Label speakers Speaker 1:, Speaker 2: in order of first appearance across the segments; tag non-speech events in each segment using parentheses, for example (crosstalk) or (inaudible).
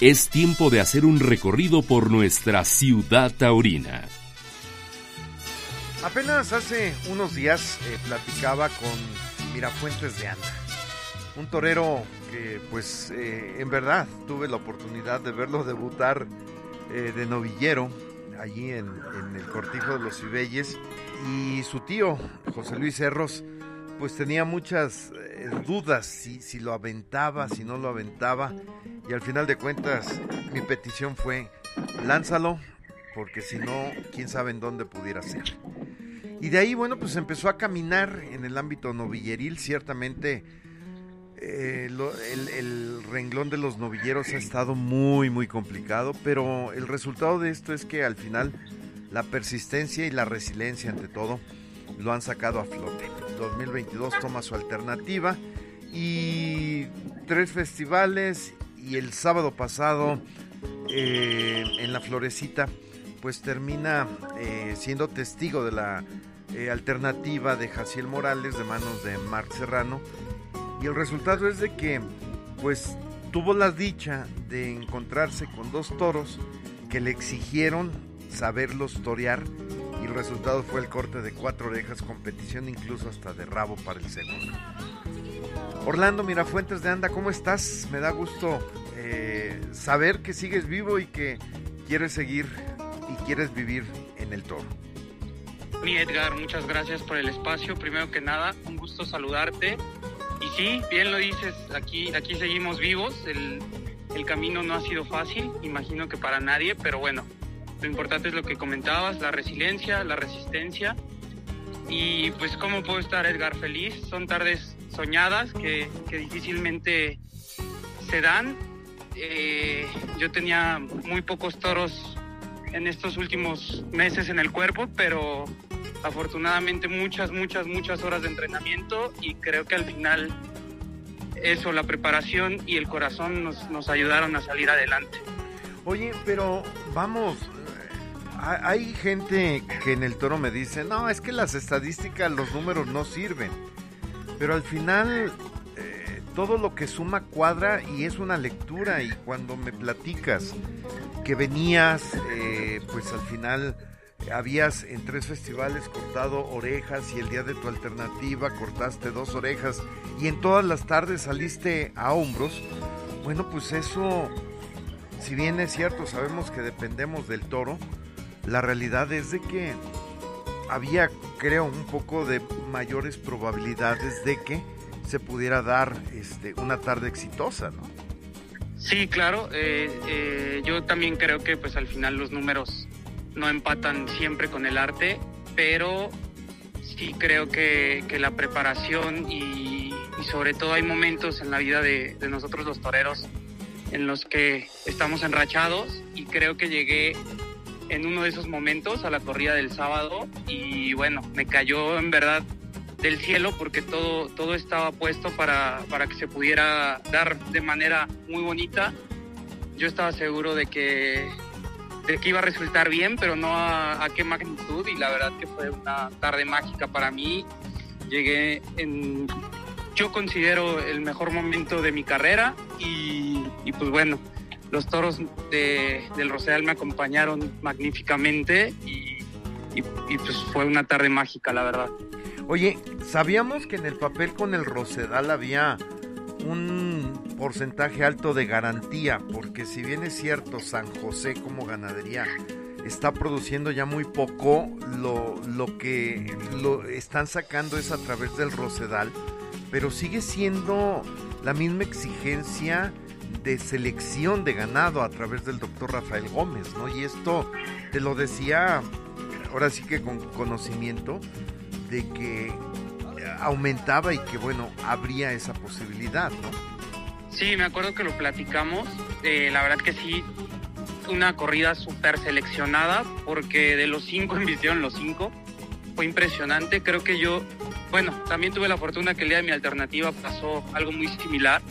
Speaker 1: es tiempo de hacer un recorrido por nuestra ciudad taurina.
Speaker 2: Apenas hace unos días eh, platicaba con Mirafuentes de Anda, un torero que pues eh, en verdad tuve la oportunidad de verlo debutar eh, de novillero allí en, el cortijo de los Cibelles y su tío José Luis Cerros pues tenía muchas dudas si, si lo aventaba, si no lo aventaba y al final de cuentas mi petición fue lánzalo porque si no quién sabe en dónde pudiera ser. Y de ahí, bueno, pues empezó a caminar en el ámbito novilleril. Ciertamente, eh, el, el, renglón de los novilleros ha estado muy, muy complicado, pero el resultado de esto es que al final la persistencia y la resiliencia, ante todo, lo han sacado a flote. 2022 toma su alternativa y tres festivales y el sábado pasado eh, en la Florecita pues termina eh, siendo testigo de la eh, alternativa de Jaciel Morales de manos de Marc Serrano. Y el resultado es de que pues tuvo la dicha de encontrarse con dos toros que le exigieron saberlos torear el resultado fue el corte de cuatro orejas, competición incluso hasta de rabo para el segundo. Orlando Mirafuentes de Anda, ¿cómo estás? Me da gusto eh, saber que sigues vivo y que quieres seguir y quieres vivir en el toro.
Speaker 3: Mi Edgar, muchas gracias por el espacio. Primero que nada, un gusto saludarte. Y sí, bien lo dices, aquí, aquí seguimos vivos. El, el camino no ha sido fácil, imagino que para nadie, pero bueno, lo importante es lo que comentabas, la resiliencia, la resistencia. Y pues cómo puedo estar Edgar feliz. Son tardes soñadas que, que difícilmente se dan. Eh, yo tenía muy pocos toros en estos últimos meses en el cuerpo, pero afortunadamente muchas, muchas, muchas horas de entrenamiento y creo que al final eso, la preparación y el corazón nos, nos ayudaron a salir adelante.
Speaker 2: Oye, pero vamos, hay gente que en el toro me dice, no, es que las estadísticas, los números no sirven. Pero al final eh, todo lo que suma cuadra y es una lectura y cuando me platicas que venías, eh, pues al final habías en tres festivales cortado orejas y el día de tu alternativa cortaste dos orejas y en todas las tardes saliste a hombros, bueno, pues eso, si bien es cierto, sabemos que dependemos del toro, la realidad es de que había, creo, un poco de mayores probabilidades de que se pudiera dar este, una tarde exitosa, ¿no?
Speaker 3: Sí, claro. Eh, eh, yo también creo que pues al final los números no empatan siempre con el arte, pero sí creo que, que la preparación y, sobre todo hay momentos en la vida de nosotros los toreros en los que estamos enrachados y creo que llegué en uno de esos momentos a la corrida del sábado y bueno, me cayó en verdad del cielo porque todo, todo estaba puesto para, para que se pudiera dar de manera muy bonita. Yo estaba seguro de que, de que iba a resultar bien, pero no a, a qué magnitud y la verdad que fue una tarde mágica para mí. Llegué en, yo considero el mejor momento de mi carrera y, y pues bueno, los toros de, del Rosedal me acompañaron magníficamente y, y, pues fue una tarde mágica, la verdad.
Speaker 2: Oye, ¿sabíamos que en el papel con el Rosedal había un porcentaje alto de garantía? Porque si bien es cierto, San José como ganadería está produciendo ya muy poco, lo, lo que lo están sacando es a través del Rosedal, pero sigue siendo la misma exigencia de selección de ganado a través del doctor Rafael Gómez, ¿no? Y esto te lo decía, ahora sí que con conocimiento, de que aumentaba y que, bueno, habría esa posibilidad, ¿no?
Speaker 3: Sí, me acuerdo que lo platicamos, eh, la verdad que sí, una corrida súper seleccionada, porque de los cinco (laughs) en los cinco, fue impresionante, creo que yo, bueno, también tuve la fortuna que el día de mi alternativa pasó algo muy similar,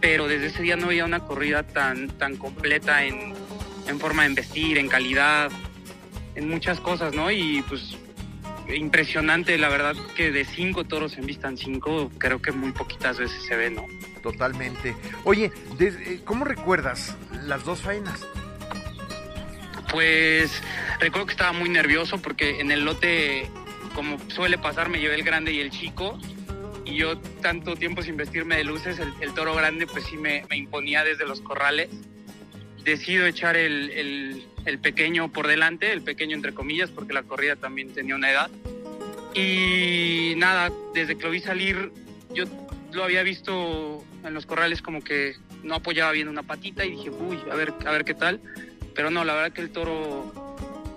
Speaker 3: pero desde ese día no había una corrida tan, tan completa en, en forma de investir, en calidad, en muchas cosas, ¿no? Y pues impresionante, la verdad que de cinco toros en vistan cinco, creo que muy poquitas veces se ve, ¿no?
Speaker 2: Totalmente. Oye, eh, ¿cómo recuerdas las dos faenas?
Speaker 3: Pues recuerdo que estaba muy nervioso porque en el lote, como suele pasar, me llevé el grande y el chico. Y yo tanto tiempo sin vestirme de luces, el, toro grande pues sí me, imponía desde los corrales. Decido echar el, el pequeño por delante, el pequeño entre comillas, porque la corrida también tenía una edad. Y nada, desde que lo vi salir, yo lo había visto en los corrales como que no apoyaba bien una patita y dije, uy, a ver, a ver qué tal. Pero no, la verdad que el toro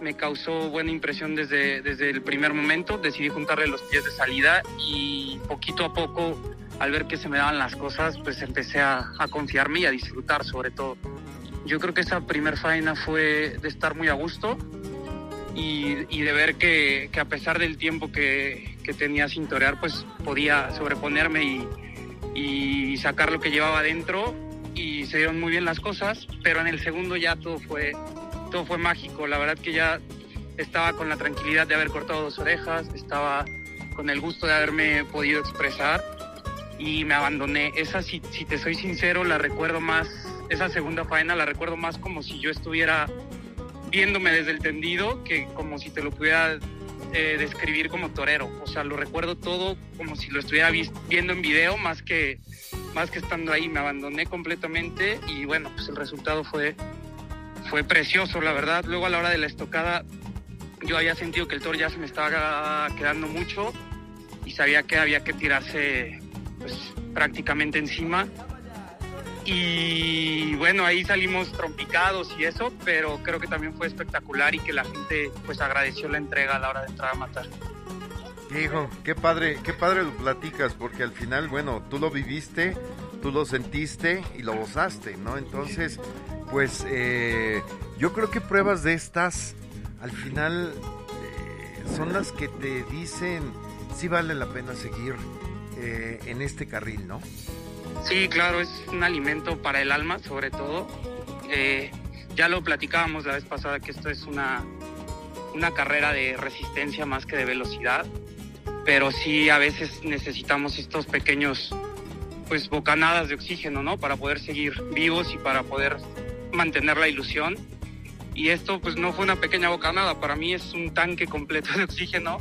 Speaker 3: me causó buena impresión desde, desde el primer momento. Decidí juntarle los pies de salida y poquito a poco, al ver que se me daban las cosas, pues empecé a, confiarme y a disfrutar sobre todo. Yo creo que esa primer faena fue de estar muy a gusto y, de ver que, que, a pesar del tiempo que, que, tenía sin torear, pues podía sobreponerme y, y sacar lo que llevaba adentro y se dieron muy bien las cosas, pero en el segundo ya todo fue, todo fue mágico. La verdad que ya estaba con la tranquilidad de haber cortado dos orejas, estaba con el gusto de haberme podido expresar y me abandoné. Esa, si, si te soy sincero, la recuerdo más esa segunda faena la recuerdo más como si yo estuviera viéndome desde el tendido que como si te lo pudiera eh, describir como torero. O sea, lo recuerdo todo como si lo estuviera viendo en video más que, más que estando ahí. Me abandoné completamente y bueno, pues el resultado fue, fue precioso, la verdad. Luego a la hora de la estocada yo había sentido que el toro ya se me estaba quedando mucho y sabía que había que tirarse pues, prácticamente encima y bueno, ahí salimos trompicados y eso, pero creo que también fue espectacular y que la gente pues agradeció la entrega a la hora de entrar a matar.
Speaker 2: Hijo, qué padre, qué padre lo platicas, porque al final, bueno, tú lo viviste, tú lo sentiste y lo gozaste, ¿no? Entonces, pues eh, yo creo que pruebas de estas, al final, eh, son las que te dicen si vale la pena seguir eh, en este carril, ¿no?
Speaker 3: Sí, claro, es un alimento para el alma, sobre todo. Eh, ya lo platicábamos la vez pasada que esto es una, una carrera de resistencia más que de velocidad, pero sí a veces necesitamos estos pequeños pues bocanadas de oxígeno, ¿no? Para poder seguir vivos y para poder mantener la ilusión. Y esto pues no fue una pequeña bocanada, para mí es un tanque completo de oxígeno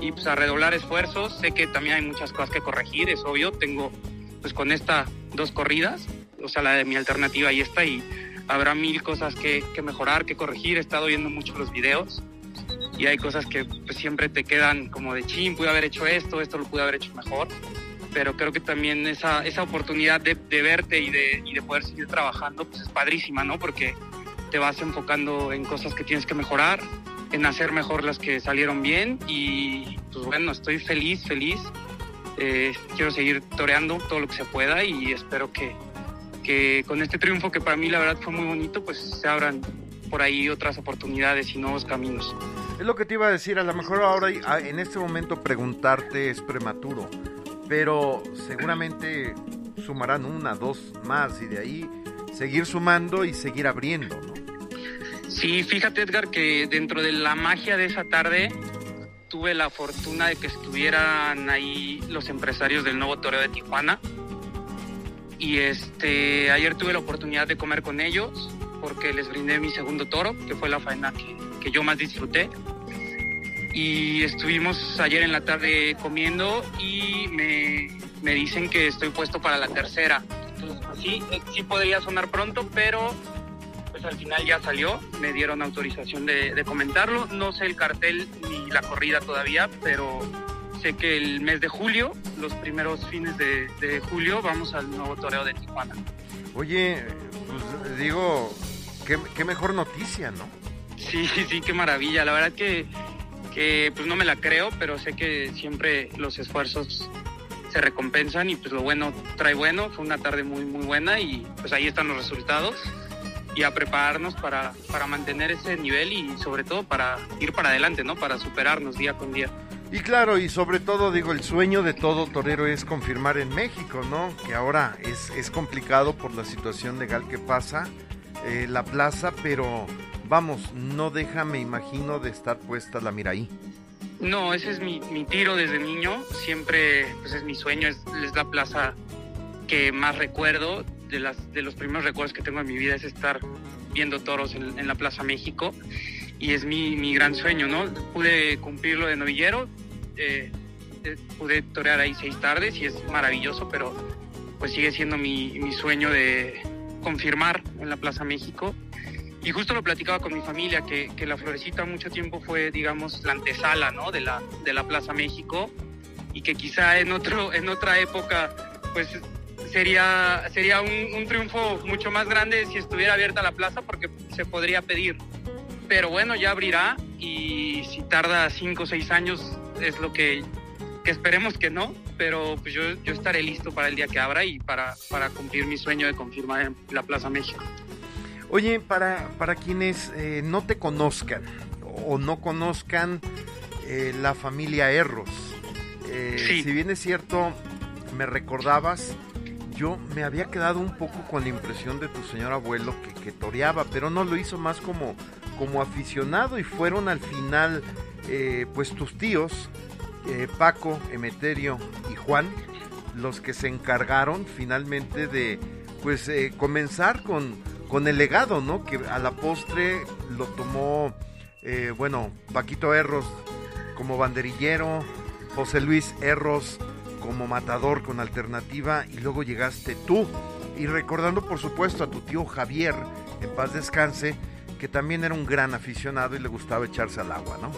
Speaker 3: y pues a redoblar esfuerzos. Sé que también hay muchas cosas que corregir, es obvio, tengo pues con esta dos corridas, o sea, la de mi alternativa y esta, y habrá mil cosas que, mejorar, que corregir. He estado viendo mucho los videos y hay cosas que pues, siempre te quedan como de chin, pude haber hecho esto, esto lo pude haber hecho mejor. Pero creo que también esa, esa oportunidad de, verte y de, y de poder seguir trabajando pues es padrísima, ¿no? Porque te vas enfocando en cosas que tienes que mejorar, en hacer mejor las que salieron bien y pues bueno, estoy feliz, feliz eh, quiero seguir toreando todo lo que se pueda y espero que, que con este triunfo que para mí la verdad fue muy bonito, pues se abran por ahí otras oportunidades y nuevos caminos.
Speaker 2: Es lo que te iba a decir, a lo mejor ahora en este momento preguntarte es prematuro, pero seguramente sumarán una, dos más y de ahí seguir sumando y seguir abriendo, ¿no?
Speaker 3: Sí, fíjate Edgar que dentro de la magia de esa tarde tuve la fortuna de que estuvieran ahí los empresarios del nuevo toreo de Tijuana. Y este, ayer tuve la oportunidad de comer con ellos porque les brindé mi segundo toro, que fue la faena que, que yo más disfruté. Y estuvimos ayer en la tarde comiendo y me, me dicen que estoy puesto para la tercera. Entonces, sí, sí podría sonar pronto, pero pues, al final ya salió, me dieron autorización de, comentarlo. No sé el cartel ni la corrida todavía, pero sé que el mes de julio, los primeros fines de, julio, vamos al nuevo toreo de Tijuana.
Speaker 2: Oye, pues digo, qué, mejor noticia, ¿no?
Speaker 3: Sí, (laughs) sí, qué maravilla. La verdad que, que pues no me la creo, pero sé que siempre los esfuerzos se recompensan y pues lo bueno trae bueno. Fue una tarde muy, muy buena y pues ahí están los resultados y a prepararnos para, para mantener ese nivel y sobre todo para ir para adelante, ¿no? Para superarnos día con día.
Speaker 2: Y claro, y sobre todo, digo, el sueño de todo torero es confirmar en México, ¿no? Que ahora es, es complicado por la situación legal que pasa eh, la plaza, pero vamos, no deja, me imagino, de estar puesta la mira ahí.
Speaker 3: No, ese es mi, mi tiro desde niño. Siempre pues es mi sueño, es, la plaza que más recuerdo. De, las, de los primeros recuerdos que tengo en mi vida es estar viendo toros en, en la Plaza México. Y es mi, mi, gran sueño, ¿no? Pude cumplirlo de novillero. Eh, eh, pude torear ahí seis tardes y es maravilloso, pero pues sigue siendo mi, mi sueño de confirmar en la Plaza México. Y justo lo platicaba con mi familia, que, que, la Florecita mucho tiempo fue, digamos, la antesala, ¿no? De la, de la Plaza México y que quizá en, otro, en otra época, pues sería, sería un, un, triunfo mucho más grande si estuviera abierta la plaza porque se podría pedir. Pero bueno, ya abrirá y si tarda cinco o seis años es lo que, que esperemos que no, pero pues yo, yo estaré listo para el día que abra y para, para cumplir mi sueño de confirmar la Plaza México.
Speaker 2: Oye, para, para quienes eh, no te conozcan o no conozcan eh, la familia Erros, eh,
Speaker 3: Sí.
Speaker 2: si bien es cierto, me recordabas, yo me había quedado un poco con la impresión de tu señor abuelo que, que toreaba, pero no lo hizo más como, como aficionado y fueron al final eh, pues tus tíos, eh, Paco, Emeterio y Juan, los que se encargaron finalmente de pues eh, comenzar con, con el legado, ¿no? Que a la postre lo tomó, eh, bueno, Paquito Erros como banderillero, José Luis Erros como matador con alternativa y luego llegaste tú. Y recordando por supuesto a tu tío Javier, en paz descanse, que también era un gran aficionado y le gustaba echarse al agua, ¿no?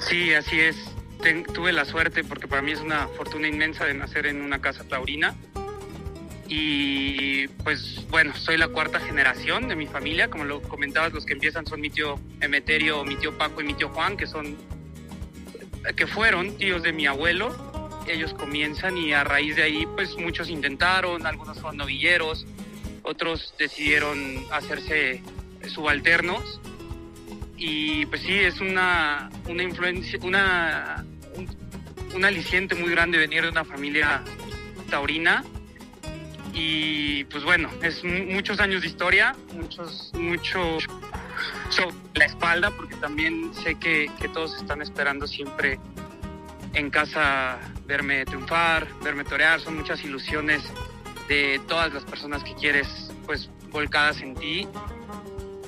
Speaker 3: Sí, así es. Ten, tuve la suerte porque para mí es una fortuna inmensa de nacer en una casa taurina. Y pues bueno, soy la cuarta generación de mi familia. Como lo comentabas, los que empiezan son mi tío Emeterio, mi tío Paco y mi tío Juan, que son que fueron tíos de mi abuelo. Ellos comienzan y a raíz de ahí pues muchos intentaron, algunos fueron novilleros, otros decidieron hacerse subalternos y pues sí es una una influencia una un, un, aliciente muy grande venir de una familia taurina y pues bueno es muchos años de historia muchos mucho sobre la espalda porque también sé que, que todos están esperando siempre en casa verme triunfar verme torear son muchas ilusiones de todas las personas que quieres pues volcadas en ti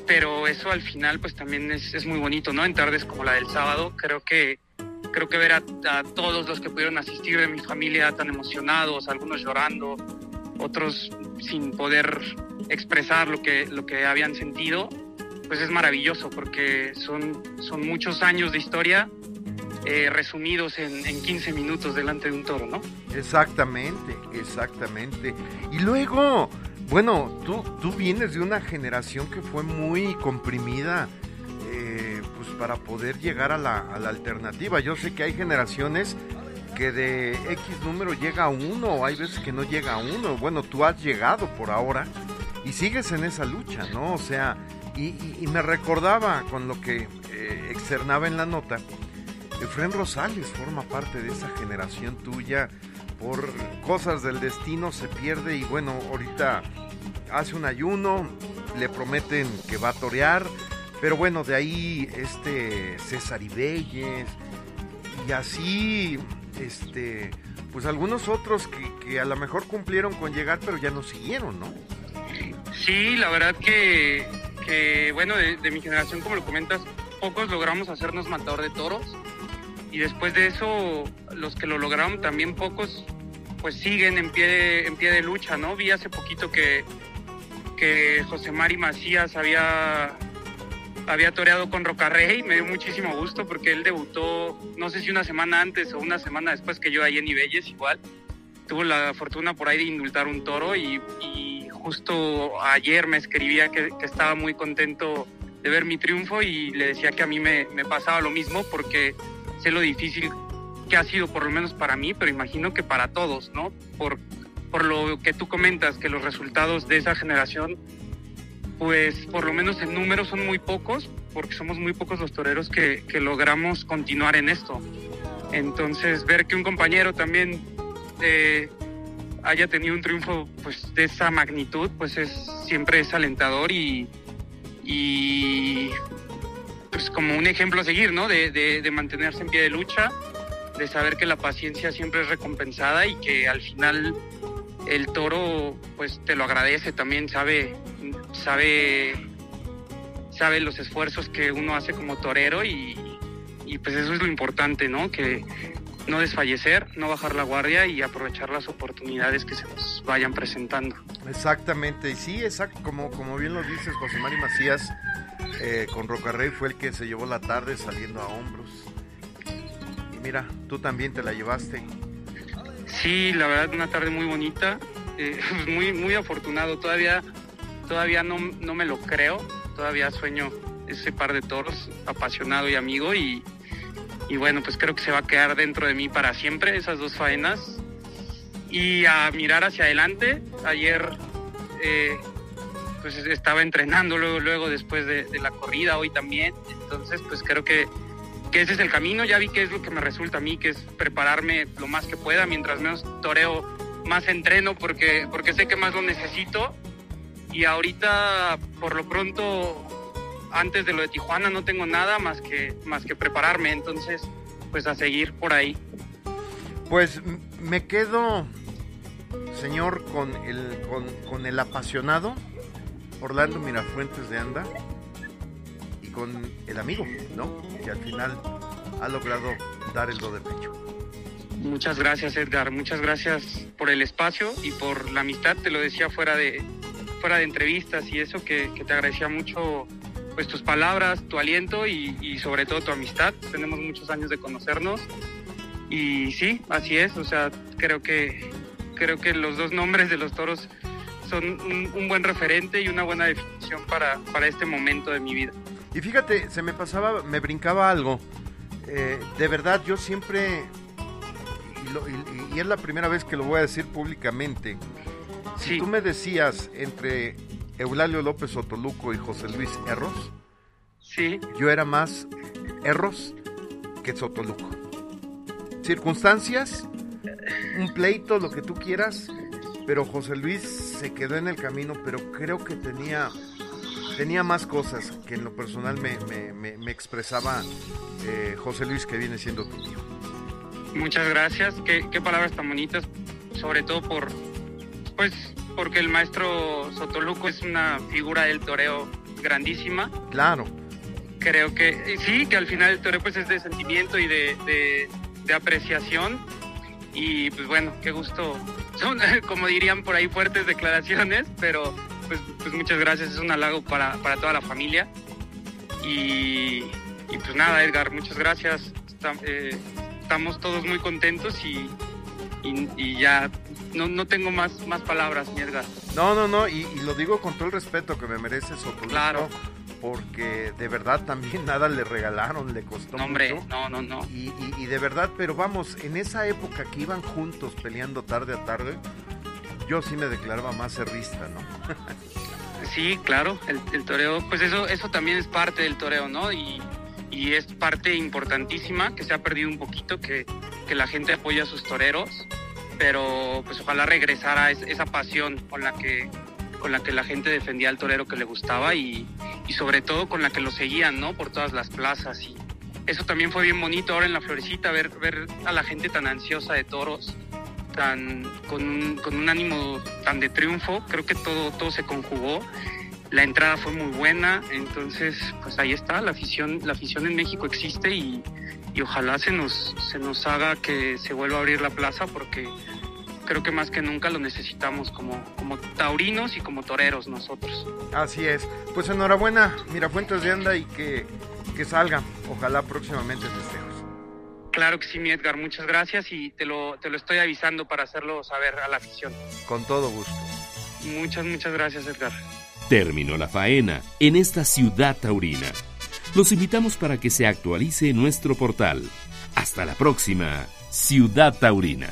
Speaker 3: pero eso al final pues también es, es, muy bonito, ¿no? En tardes como la del sábado, creo que creo que ver a, a, todos los que pudieron asistir de mi familia tan emocionados, algunos llorando, otros sin poder expresar lo que, lo que habían sentido, pues es maravilloso porque son, son muchos años de historia eh, resumidos en, en 15 minutos delante de un toro, ¿no?
Speaker 2: Exactamente, exactamente. Y luego, bueno, tú, tú vienes de una generación que fue muy comprimida eh, pues para poder llegar a la, a la, alternativa. Yo sé que hay generaciones que de X número llega uno, hay veces que no llega uno. Bueno, tú has llegado por ahora y sigues en esa lucha, ¿no? O sea, y me recordaba con lo que eh, externaba en la nota, Efren Rosales forma parte de esa generación tuya por cosas del destino se pierde y bueno, ahorita hace un ayuno, le prometen que va a torear, pero bueno, de ahí este César Ibelles y así, este, pues algunos otros que, que, a lo mejor cumplieron con llegar, pero ya no siguieron, ¿no?
Speaker 3: Sí, la verdad que, que bueno, de, mi generación, como lo comentas, pocos logramos hacernos matador de toros y después de eso los que lo lograron también pocos pues siguen en pie de, en pie de lucha, ¿no? Vi hace poquito que, que José Mari Macías había, había toreado con Rocarrey, me dio muchísimo gusto porque él debutó, no sé si una semana antes o una semana después que yo ahí en Ibelles igual. Tuvo la fortuna por ahí de indultar un toro y, y justo ayer me escribía que, que, estaba muy contento de ver mi triunfo y le decía que a mí me, me pasaba lo mismo porque sé lo difícil que ha sido por lo menos para mí, pero imagino que para todos, ¿no? Por, por lo que tú comentas, que los resultados de esa generación, pues por lo menos en números son muy pocos, porque somos muy pocos los toreros que, que logramos continuar en esto. Entonces, ver que un compañero también eh, haya tenido un triunfo pues, de esa magnitud, pues es siempre es alentador y, y pues como un ejemplo a seguir, ¿no? De, de, mantenerse en pie de lucha, de saber que la paciencia siempre es recompensada y que al final el toro pues te lo agradece también, sabe, sabe, sabe los esfuerzos que uno hace como torero y, y pues eso es lo importante, ¿no? Que no desfallecer, no bajar la guardia y aprovechar las oportunidades que se nos vayan presentando.
Speaker 2: Exactamente, y sí, exacto, como, como bien lo dices, José Mari Macías, eh, con Rocarrey fue el que se llevó la tarde saliendo a hombros. Y mira, tú también te la llevaste.
Speaker 3: Sí, la verdad, una tarde muy bonita, eh, (laughs) muy, muy afortunado. Todavía, todavía no, no me lo creo, todavía sueño ese par de toros, apasionado y amigo, y, y bueno, pues creo que se va a quedar dentro de mí para siempre esas dos faenas. Y a mirar hacia adelante, ayer eh, pues estaba entrenando luego, luego después de, la corrida, hoy también. Entonces, pues creo que, que, ese es el camino. Ya vi que es lo que me resulta a mí, que es prepararme lo más que pueda. Mientras menos toreo, más entreno porque, porque sé que más lo necesito. Y ahorita, por lo pronto, antes de lo de Tijuana, no tengo nada más que, más que prepararme. Entonces, pues a seguir por ahí.
Speaker 2: Pues me quedo, señor, con el, con, con el apasionado Orlando Mirafuentes de Anda y con el amigo, ¿no? Que al final ha logrado dar el do de pecho.
Speaker 3: Muchas gracias Edgar, muchas gracias por el espacio y por la amistad, te lo decía fuera de, fuera de entrevistas y eso que, te agradecía mucho pues tus palabras, tu aliento y, y, sobre todo tu amistad. Tenemos muchos años de conocernos y sí, así es. O sea, creo que creo que los dos nombres de los toros son un, buen referente y una buena definición para, para, este momento de mi vida.
Speaker 2: Y fíjate, se me pasaba, me brincaba algo. Eh, de verdad, yo siempre, y, es la primera vez que lo voy a decir públicamente, si tú me decías entre Eulalio López Otoluco y José Luis Erros,
Speaker 3: sí.
Speaker 2: yo era más Erros que Sotoluco. Circunstancias, un pleito, lo que tú quieras, pero José Luis se quedó en el camino, pero creo que tenía, tenía más cosas que en lo personal me, me, expresaba eh, José Luis, que viene siendo tu tío.
Speaker 3: Muchas gracias, qué, qué, palabras tan bonitas, sobre todo por, pues, porque el maestro Sotoluco es una figura del toreo grandísima.
Speaker 2: Claro.
Speaker 3: Creo que sí, que al final el toreo pues es de sentimiento y de, de, de apreciación y pues bueno, qué gusto. Son, (laughs) como dirían por ahí, fuertes declaraciones, pero pues, pues muchas gracias, es un halago para, para toda la familia. Y, y, pues nada, Edgar, muchas gracias. Eh, estamos todos muy contentos y, y, ya no, no, tengo más, más palabras, mi Edgar.
Speaker 2: No, no, no, y, lo digo con todo el respeto que me mereces,
Speaker 3: Claro
Speaker 2: porque de verdad también (laughs) nada le regalaron, le costó
Speaker 3: no, hombre, No, no, no.
Speaker 2: Y, de verdad, pero vamos, en esa época que iban juntos peleando tarde a tarde, yo sí me declaraba más cerrista, ¿no? (laughs)
Speaker 3: sí, claro, el, toreo, pues eso, eso también es parte del toreo, ¿no? Y, y es parte importantísima que se ha perdido un poquito, que, que la gente apoya a sus toreros, pero pues ojalá regresara esa pasión con la que con la que la gente defendía al torero que le gustaba y, y sobre todo con la que lo seguían, ¿no? Por todas las plazas y eso también fue bien bonito ahora en la florecita, ver, ver a la gente tan ansiosa de toros, tan, con, con un ánimo tan de triunfo, creo que todo, todo se conjugó. La entrada fue muy buena, entonces pues ahí está, la afición, la afición en México existe y, y ojalá se nos, se nos haga que se vuelva a abrir la plaza porque creo que más que nunca lo necesitamos como, como taurinos y como toreros nosotros.
Speaker 2: Así es. Pues enhorabuena, Mirafuentes de Anda y que, que salga, ojalá próximamente festejos.
Speaker 3: Claro que sí, mi Edgar, muchas gracias y te lo, te lo estoy avisando para hacerlo saber a la afición.
Speaker 2: Con todo gusto.
Speaker 3: Muchas, muchas gracias, Edgar.
Speaker 1: Terminó la faena en esta ciudad taurina. Los invitamos para que se actualice nuestro portal. Hasta la próxima, Ciudad Taurina.